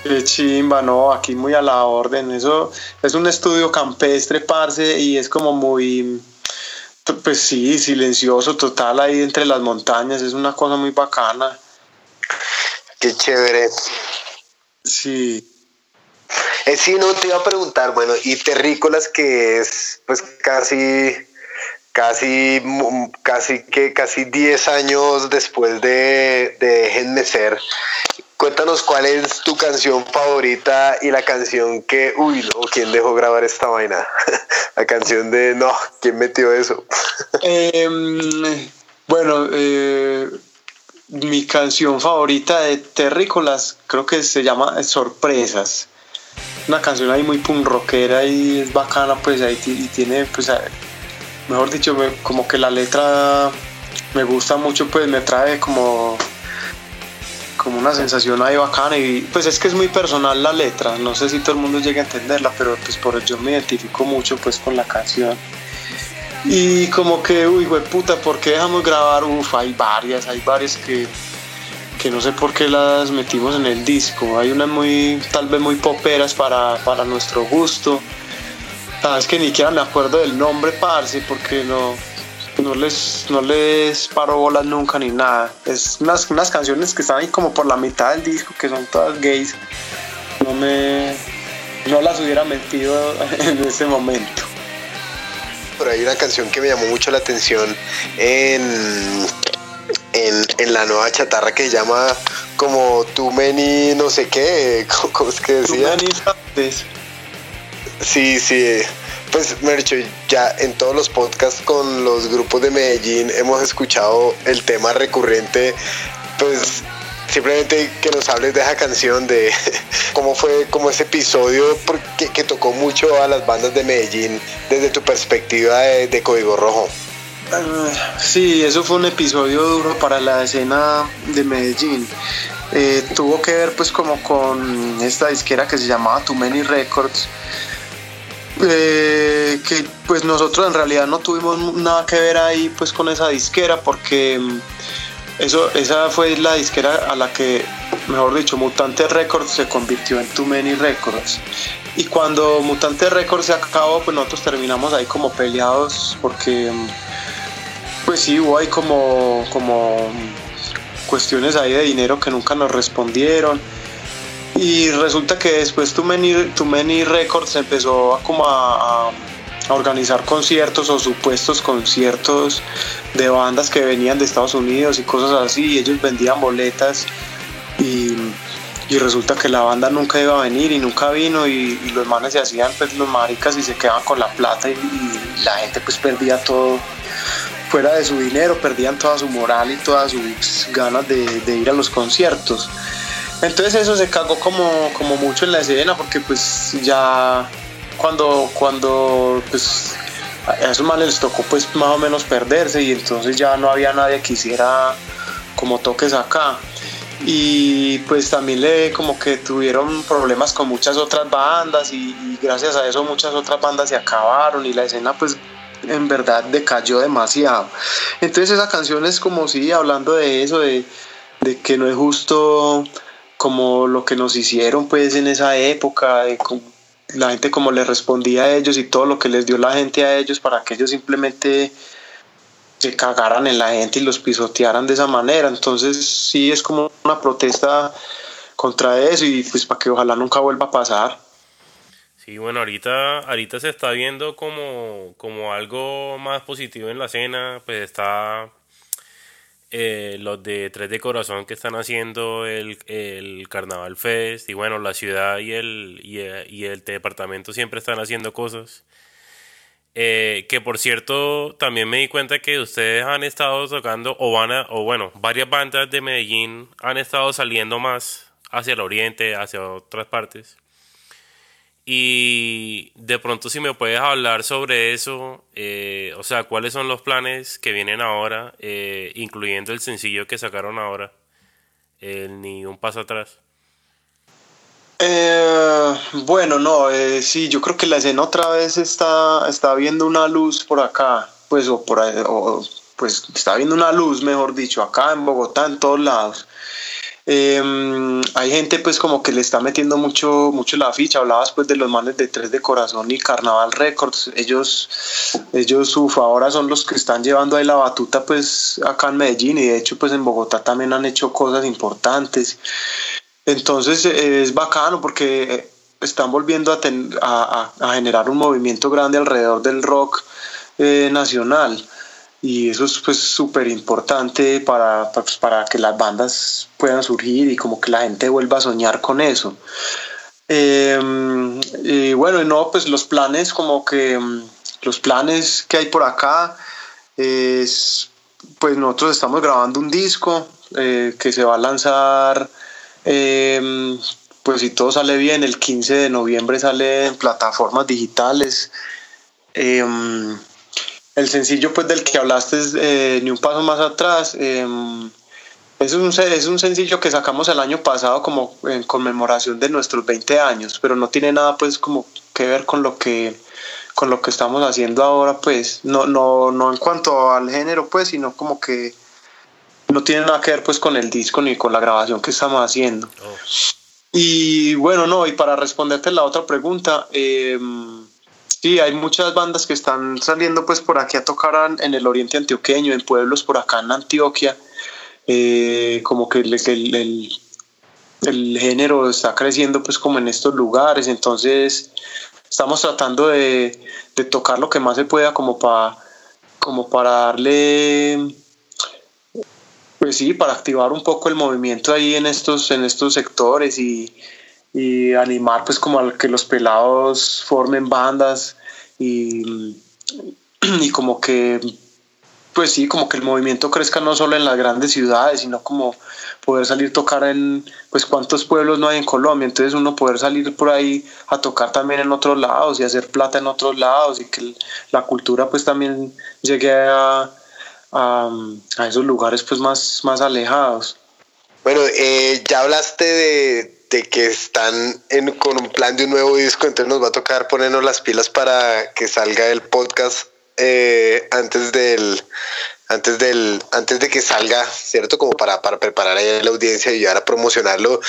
Qué chimba, no, aquí muy a la orden. Eso es un estudio campestre, parce, y es como muy pues sí, silencioso total ahí entre las montañas, es una cosa muy bacana. Qué chévere. Sí. Eh, sí, no, te iba a preguntar, bueno, y Terrícolas que es pues casi, casi, casi que casi 10 años después de, de Déjenme Ser, Cuéntanos cuál es tu canción favorita y la canción que, uy, no, ¿quién dejó grabar esta vaina? (laughs) la canción de, no, ¿quién metió eso? Em, bueno, eh, mi canción favorita de Terrícolas creo que se llama Sorpresas. Una canción ahí muy punk rockera y es bacana, pues ahí y tiene, pues, mejor dicho, como que la letra me gusta mucho, pues me trae como como una sensación ahí bacana y pues es que es muy personal la letra, no sé si todo el mundo llega a entenderla, pero pues por yo me identifico mucho pues con la canción. Y como que, uy, güey, puta, ¿por qué dejamos grabar? Uf, hay varias, hay varias que, que no sé por qué las metimos en el disco. Hay unas muy, tal vez muy poperas para, para nuestro gusto. Sabes que ni siquiera me acuerdo del nombre, parce, porque no, no les, no les paro bolas nunca ni nada. Es unas, unas canciones que están ahí como por la mitad del disco, que son todas gays. No me. No las hubiera metido (laughs) en ese momento. Pero hay una canción que me llamó mucho la atención en, en, la nueva chatarra que se llama como Too Many no sé qué, (laughs) ¿cómo es que decía? Sí, sí. Pues, Mercho, ya en todos los podcasts con los grupos de Medellín hemos escuchado el tema recurrente, pues simplemente que nos hables de esa canción, de (laughs) cómo fue como ese episodio porque, que tocó mucho a las bandas de Medellín desde tu perspectiva de, Código Rojo. Ah, sí, eso fue un episodio duro para la escena de Medellín. Eh, tuvo que ver pues como con esta disquera que se llamaba Too Many Records eh, que pues nosotros en realidad no tuvimos nada que ver ahí pues con esa disquera porque mm, eso, esa fue la disquera a la que, mejor dicho, Mutante Records se convirtió en Too Many Records. Y cuando Mutante Records se acabó, pues nosotros terminamos ahí como peleados porque mm, pues sí, hubo ahí como, como cuestiones ahí de dinero que nunca nos respondieron y resulta que después Too Many, Too Many Records empezó a como a, organizar conciertos o supuestos conciertos de bandas que venían de Estados Unidos y cosas así. Y ellos vendían boletas y, resulta que la banda nunca iba a venir y nunca vino y, los manes se hacían pues los maricas y se quedaban con la plata y, la gente pues perdía todo fuera de su dinero, perdían toda su moral y todas sus ganas de ir a los conciertos. Entonces eso se cagó como, como mucho en la escena porque pues ya cuando, cuando pues a esos males les tocó pues más o menos perderse y entonces ya no había nadie que hiciera como toques acá. Y pues también le como que tuvieron problemas con muchas otras bandas y, gracias a eso muchas otras bandas se acabaron y la escena pues en verdad decayó demasiado. Entonces esa canción es como si hablando de eso de, de que no es justo como lo que nos hicieron pues en esa época, de la gente como le respondía a ellos y todo lo que les dio la gente a ellos para que ellos simplemente se cagaran en la gente y los pisotearan de esa manera. Entonces sí es como una protesta contra eso y pues para que ojalá nunca vuelva a pasar. Sí, bueno, ahorita, ahorita se está viendo como, como algo más positivo en la escena, pues está eh, los de Tres de Corazón que están haciendo el, el, Carnaval Fest y bueno, la ciudad y el, y, y el departamento siempre están haciendo cosas. Eh, que por cierto, también me di cuenta que ustedes han estado tocando, o van a, o bueno, varias bandas de Medellín han estado saliendo más hacia el oriente, hacia otras partes. Y de pronto si me puedes hablar sobre eso, eh, o sea, cuáles son los planes que vienen ahora, eh, incluyendo el sencillo que sacaron ahora, el Ni un paso atrás. Eh, bueno, no, sí, yo creo que la escena otra vez está, está viendo una luz por acá, pues, o por o, pues está viendo una luz, mejor dicho, acá en Bogotá, en todos lados. Em, hay gente pues como que le está metiendo mucho, mucho la ficha, hablabas pues de los manes de Tres de Corazón y Carnaval Records, ellos, ellos uf, ahora son los que están llevando ahí la batuta pues acá en Medellín. Y de hecho pues en Bogotá también han hecho cosas importantes. Entonces es bacano porque están volviendo a, a, generar un movimiento grande alrededor del rock eh, nacional y eso es pues súper importante para, pues, para que las bandas puedan surgir y como que la gente vuelva a soñar con eso. Em, y bueno, no, pues los planes como que los planes que hay por acá es pues nosotros estamos grabando un disco eh, que se va a lanzar em, pues si todo sale bien el 15 de noviembre sale en plataformas digitales em, el sencillo pues del que hablaste es eh, Ni un paso más atrás. Em, es, un, es un sencillo que sacamos el año pasado como en conmemoración de nuestros 20 años, pero no tiene nada pues como que ver con lo que con lo que estamos haciendo ahora pues no no no en cuanto al género pues sino como que no tiene nada que ver pues con el disco ni con la grabación que estamos haciendo oh. y bueno no y para responderte la otra pregunta eh, Sí, hay muchas bandas que están saliendo pues por aquí a tocar en el oriente antioqueño, en pueblos por acá en Antioquia. Eh, como que el, el, el, género está creciendo pues como en estos lugares, entonces estamos tratando de, de tocar lo que más se pueda como para como para darle pues sí, para activar un poco el movimiento ahí en estos, en estos sectores y, y animar pues como a que los pelados formen bandas y, y como que pues sí, como que el movimiento crezca no solo en las grandes ciudades, sino como poder salir a tocar en, pues cuántos pueblos no hay en Colombia, entonces uno poder salir por ahí a tocar también en otros lados y hacer plata en otros lados y que la cultura pues también llegue a, a, esos lugares pues más, más alejados. Bueno, eh, ya hablaste de, que están en, con un plan de un nuevo disco, entonces nos va a tocar ponernos las pilas para que salga el podcast eh, antes del antes del antes de que salga, ¿cierto? Como para, para preparar a la audiencia y ayudar a promocionarlo.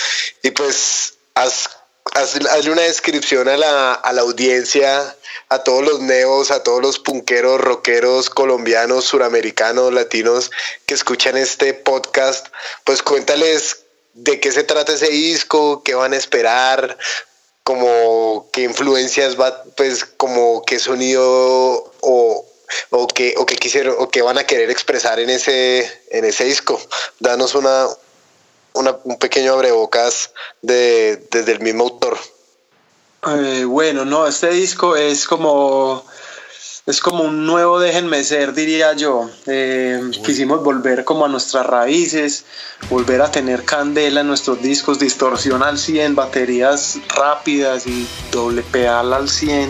Y pues haz, hazle una descripción a la, a la audiencia, a todos los neos, a todos los punqueros, rockeros, colombianos, suramericanos, latinos que escuchan este podcast. Pues cuéntales de qué se trata ese disco, qué van a esperar, como qué influencias va, pues como qué sonido o, o que, o que quisieron o que van a querer expresar en ese, en ese disco. Danos una, una un pequeño abrebocas de, desde el mismo autor. Eh, bueno, no, este disco es como es como un nuevo déjenme ser, diría yo. Eh, quisimos volver como a nuestras raíces, volver a tener candela en nuestros discos, distorsión al 100, baterías rápidas y doble pedal al 100.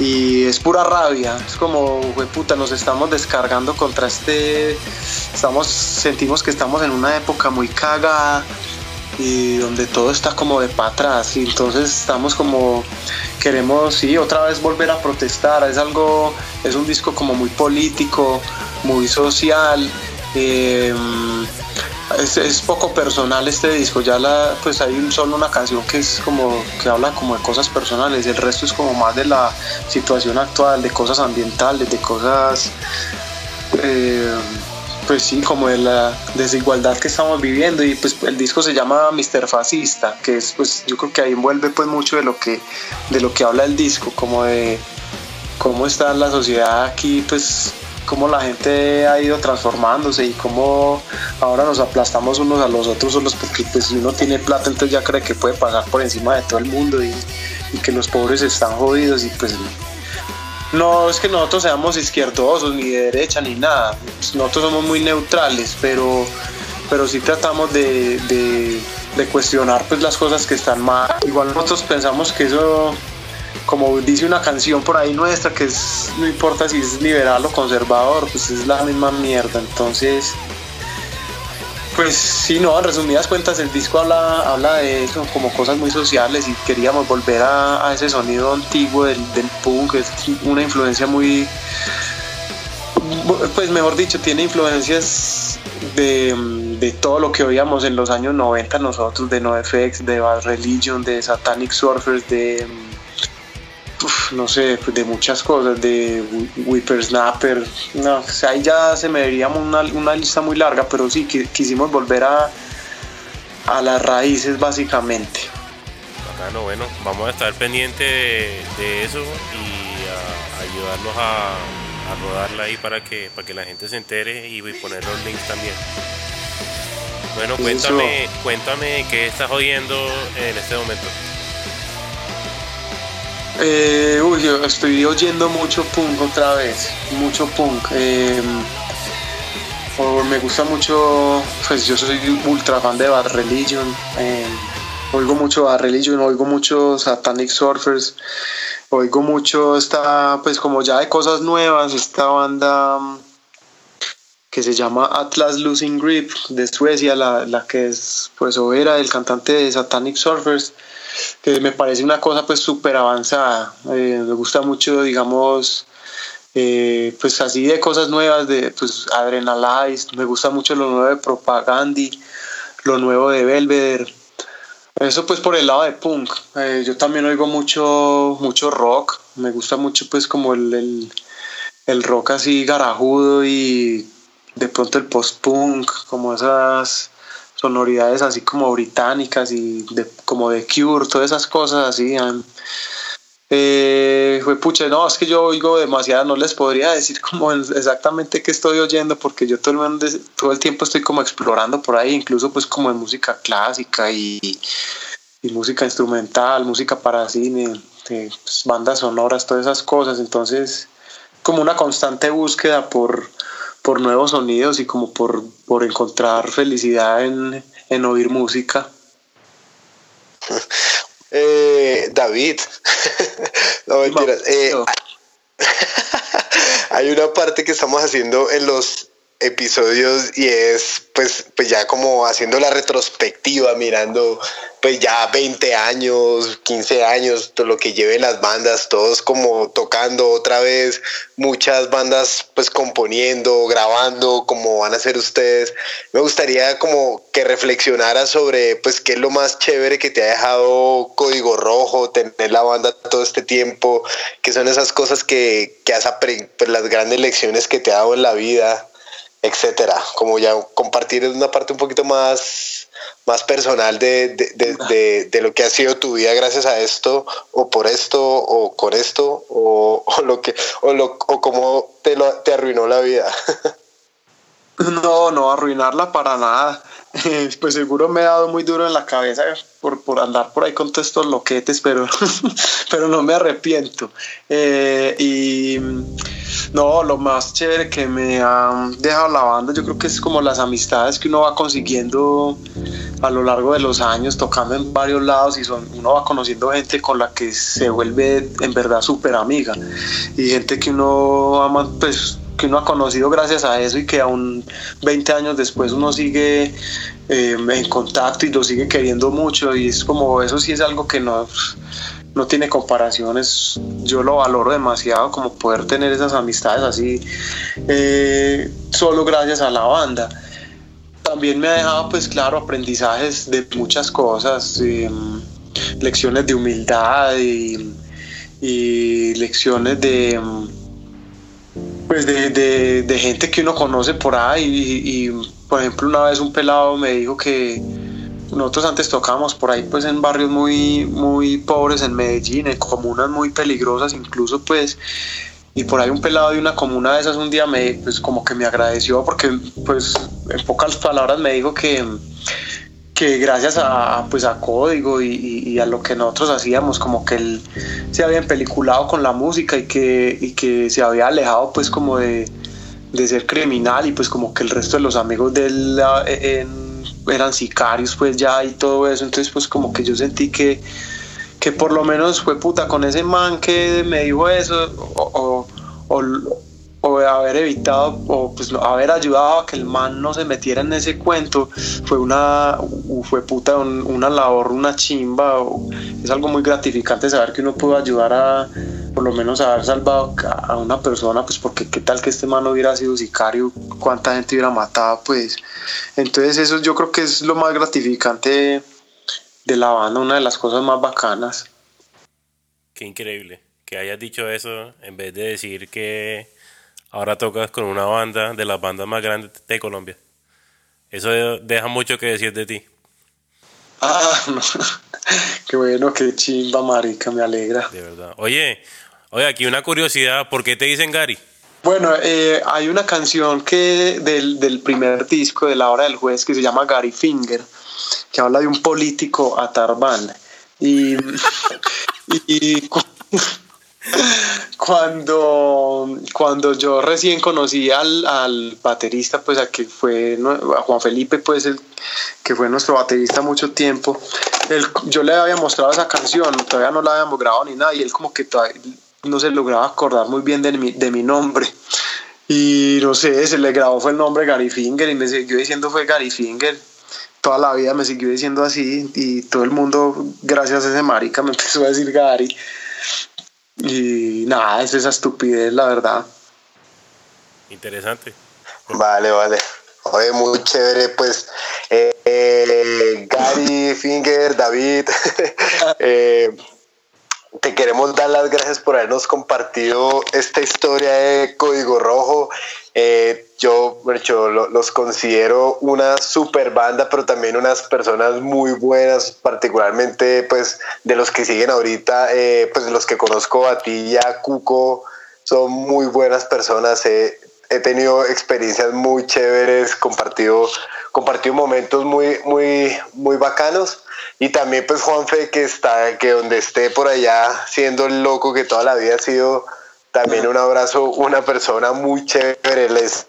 Y es pura rabia, es como, puta, nos estamos descargando contra este, estamos, sentimos que estamos en una época muy cagada y donde todo está como de para atrás. Y entonces estamos como queremos sí otra vez volver a protestar. Es algo es un disco como muy político muy social em, es, poco personal este disco. Ya la pues hay solo una canción que es como que habla como de cosas personales. El resto es como más de la situación actual de cosas ambientales de cosas eh, pues sí, como de la desigualdad que estamos viviendo. Y pues el disco se llama Mister Fascista, que es pues yo creo que ahí envuelve pues mucho de lo que de lo que habla el disco, como de cómo está la sociedad aquí, pues cómo la gente ha ido transformándose y cómo ahora nos aplastamos unos a los otros solos porque pues si uno tiene plata entonces ya cree que puede pasar por encima de todo el mundo y, y que los pobres están jodidos y pues no es que nosotros seamos izquierdosos, ni de derecha, ni nada. Nosotros somos muy neutrales, pero, pero sí tratamos de, de, cuestionar pues, las cosas que están mal. Igual nosotros pensamos que eso, como dice una canción por ahí nuestra, que es, no importa si es liberal o conservador, pues es la misma mierda. Entonces pues sí, no, en resumidas cuentas el disco habla, habla de eso, como cosas muy sociales y queríamos volver a, ese sonido antiguo del, punk, es una influencia muy, pues mejor dicho, tiene influencias de, todo lo que oíamos en los años 90 nosotros, de NoFX, de Bad Religion, de Satanic Surfers, de no sé, pues, de muchas cosas, de Whippersnapper, no, o ahí ya se me vería una, una lista muy larga, pero sí, quisimos volver a, a las raíces básicamente. Bacano, bueno, vamos a estar pendientes de, eso y a, a, a, rodarla ahí para que, para que la gente se entere y poner los links también. Bueno, cuéntame, cuéntame qué estás oyendo en este momento. Eh, uy, yo estoy oyendo mucho punk otra vez, mucho punk. Em, me gusta mucho, pues yo soy ultra fan de Bad Religion. Em, oigo mucho Bad Religion, oigo mucho Satanic Surfers, oigo mucho esta, pues como ya de cosas nuevas, esta banda mm, que se llama Atlas Losing Grip de Suecia, la, la que es pues era el cantante de Satanic Surfers que me parece una cosa pues súper avanzada. Eh, me gusta mucho, digamos, eh, pues así de cosas nuevas, de pues Adrenalize, me gusta mucho lo nuevo de Propagandi, lo nuevo de Belvedere. Eso pues por el lado de punk. Eh, yo también oigo mucho, mucho rock. Me gusta mucho pues como el, el, el rock así garajudo y de pronto el post-punk, como esas sonoridades así como británicas y de, como de Cure, todas esas cosas así. Eh, fue pucha, no, es que yo oigo demasiado, no les podría decir como exactamente qué estoy oyendo porque yo todo el, todo el tiempo estoy como explorando por ahí, incluso pues como en música clásica y, y música instrumental, música para cine, pues, bandas sonoras, todas esas cosas. Entonces, como una constante búsqueda por, por nuevos sonidos y como por, por encontrar felicidad en, en oír música. (laughs) Eh, David, (laughs) no mentiras. Eh, (laughs) hay una parte que estamos haciendo en los episodios y es pues, pues ya como haciendo la retrospectiva, mirando pues ya 20 años, 15 años, todo lo que lleven las bandas, todos como tocando otra vez, muchas bandas pues componiendo, grabando, como van a hacer ustedes. Me gustaría como que reflexionara sobre pues qué es lo más chévere que te ha dejado Código Rojo, tener la banda todo este tiempo, qué son esas cosas que, que has aprendido, pues las grandes lecciones que te ha dado en la vida etcétera. Como ya compartir una parte un poquito más, más personal de, de, de, lo que ha sido tu vida gracias a esto, o por esto, o con esto, o, o lo que, o, lo, o cómo te, lo, te arruinó la vida. (laughs) No, no arruinarla para nada. Pues seguro me he dado muy duro en la cabeza por, por andar por ahí con todos estos loquetes, pero, (laughs) pero no me arrepiento. Eh, y no, lo más chévere que me ha dejado la banda, yo creo que es como las amistades que uno va consiguiendo a lo largo de los años, tocando en varios lados y son, uno va conociendo gente con la que se vuelve en verdad súper amiga. Y gente que uno ama, pues que uno ha conocido gracias a eso y que aún 20 años después uno sigue eh, en contacto y lo sigue queriendo mucho. Y es como eso sí es algo que no no tiene comparaciones. Yo lo valoro demasiado como poder tener esas amistades así, eh, solo gracias a la banda. También me ha dejado, pues claro, aprendizajes de muchas cosas, em, lecciones de humildad y, lecciones de, pues de, de, gente que uno conoce por ahí. y, por ejemplo, una vez un pelado me dijo que nosotros antes tocábamos por ahí pues en barrios muy, muy pobres en Medellín, en comunas muy peligrosas incluso pues, y por ahí un pelado de una comuna de esas un día me, pues como que me agradeció porque pues en pocas palabras me dijo que, que gracias a, pues a Código y, a lo que nosotros hacíamos, como que él se había empeliculado con la música y que, y que se había alejado pues como de, de ser criminal y pues como que el resto de los amigos de él en eran sicarios pues ya y todo eso, entonces pues como que yo sentí que, que por lo menos fue puta con ese man que me dijo eso o, o, o, haber evitado o pues haber ayudado a que el man no se metiera en ese cuento fue una fue puta una labor una chimba es algo muy gratificante saber que uno pudo ayudar a por lo menos haber salvado a una persona, pues porque qué tal que este man hubiera sido sicario, cuánta gente hubiera matado, pues. Entonces eso yo creo que es lo más gratificante de la banda, una de las cosas más bacanas. Qué increíble que hayas dicho eso en vez de decir que ahora tocas con una banda de las bandas más grandes de Colombia. Eso deja mucho que decir de ti. Ah, (laughs) no. qué bueno, qué chimba, marica, me alegra. De verdad. Oye, Oye, aquí una curiosidad, ¿por qué te dicen Gary? Bueno, eh, hay una canción que del, del, primer disco de La Hora del Juez que se llama Gary Finger, que habla de un político Atarban. (laughs) Y, y, cuando, cuando yo recién conocí al, al baterista, pues a que fue a Juan Felipe, pues el que fue nuestro baterista mucho tiempo, yo le había mostrado esa canción, todavía no la habíamos grabado ni nada, y él como que todavía, no se lograba acordar muy bien de mi, de mi nombre. Y no sé, se le grabó fue el nombre Gary Finger y me siguió diciendo fue Gary Finger. Toda la vida me siguió diciendo así y todo el mundo, gracias a ese marica, me empezó a decir Gary. Y nada, es esa estupidez, la verdad. Interesante. Vale, vale. Oye, muy chévere, pues. Eh, eh, Gary Finger, David. (laughs) eh, te queremos dar las gracias por habernos compartido esta historia de Código Rojo. Eh, yo, yo los considero una super banda, pero también unas personas muy buenas, particularmente pues de los que siguen ahorita, eh, pues los que conozco a ti y a Cuco, son muy buenas personas. he tenido experiencias muy chéveres, compartido compartido momentos muy, muy, muy bacanos. Y también pues Juanfe que está, que donde esté por allá siendo el loco que toda la vida ha sido, también un abrazo, una persona muy chévere. Les,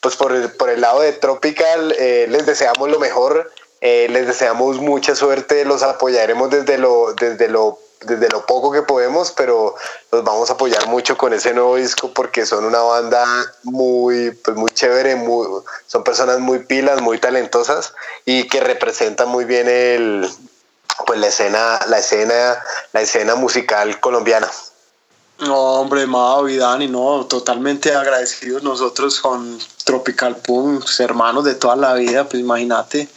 pues por el, por el lado de Tropical, eh, les deseamos lo mejor, eh, les deseamos mucha suerte, los apoyaremos desde lo, desde lo desde lo poco que podemos, pero los vamos a apoyar mucho con ese nuevo disco porque son una banda muy, pues muy chévere, muy, son personas muy pilas, muy talentosas y que representan muy bien el, pues la escena, la escena, la escena musical colombiana. No, hombre, Mao y no, totalmente agradecidos nosotros con Tropical Punk, hermanos de toda la vida, pues imagínate,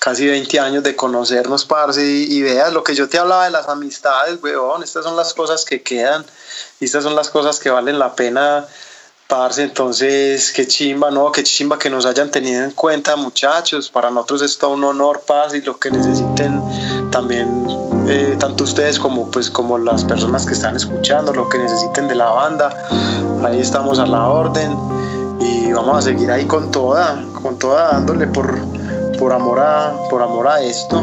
casi 20 años de conocernos, parce, y, veas lo que yo te hablaba de las amistades, weón, estas son las cosas que quedan, y estas son las cosas que valen la pena, parce, entonces, qué chimba, ¿no? Qué chimba que nos hayan tenido en cuenta, muchachos, para nosotros es todo un honor, paz, y lo que necesiten también eh, tanto ustedes como pues como las personas que están escuchando, lo que necesiten de la banda, ahí estamos a la orden y vamos a seguir ahí con toda, con toda dándole por, por amor a, por amor a esto.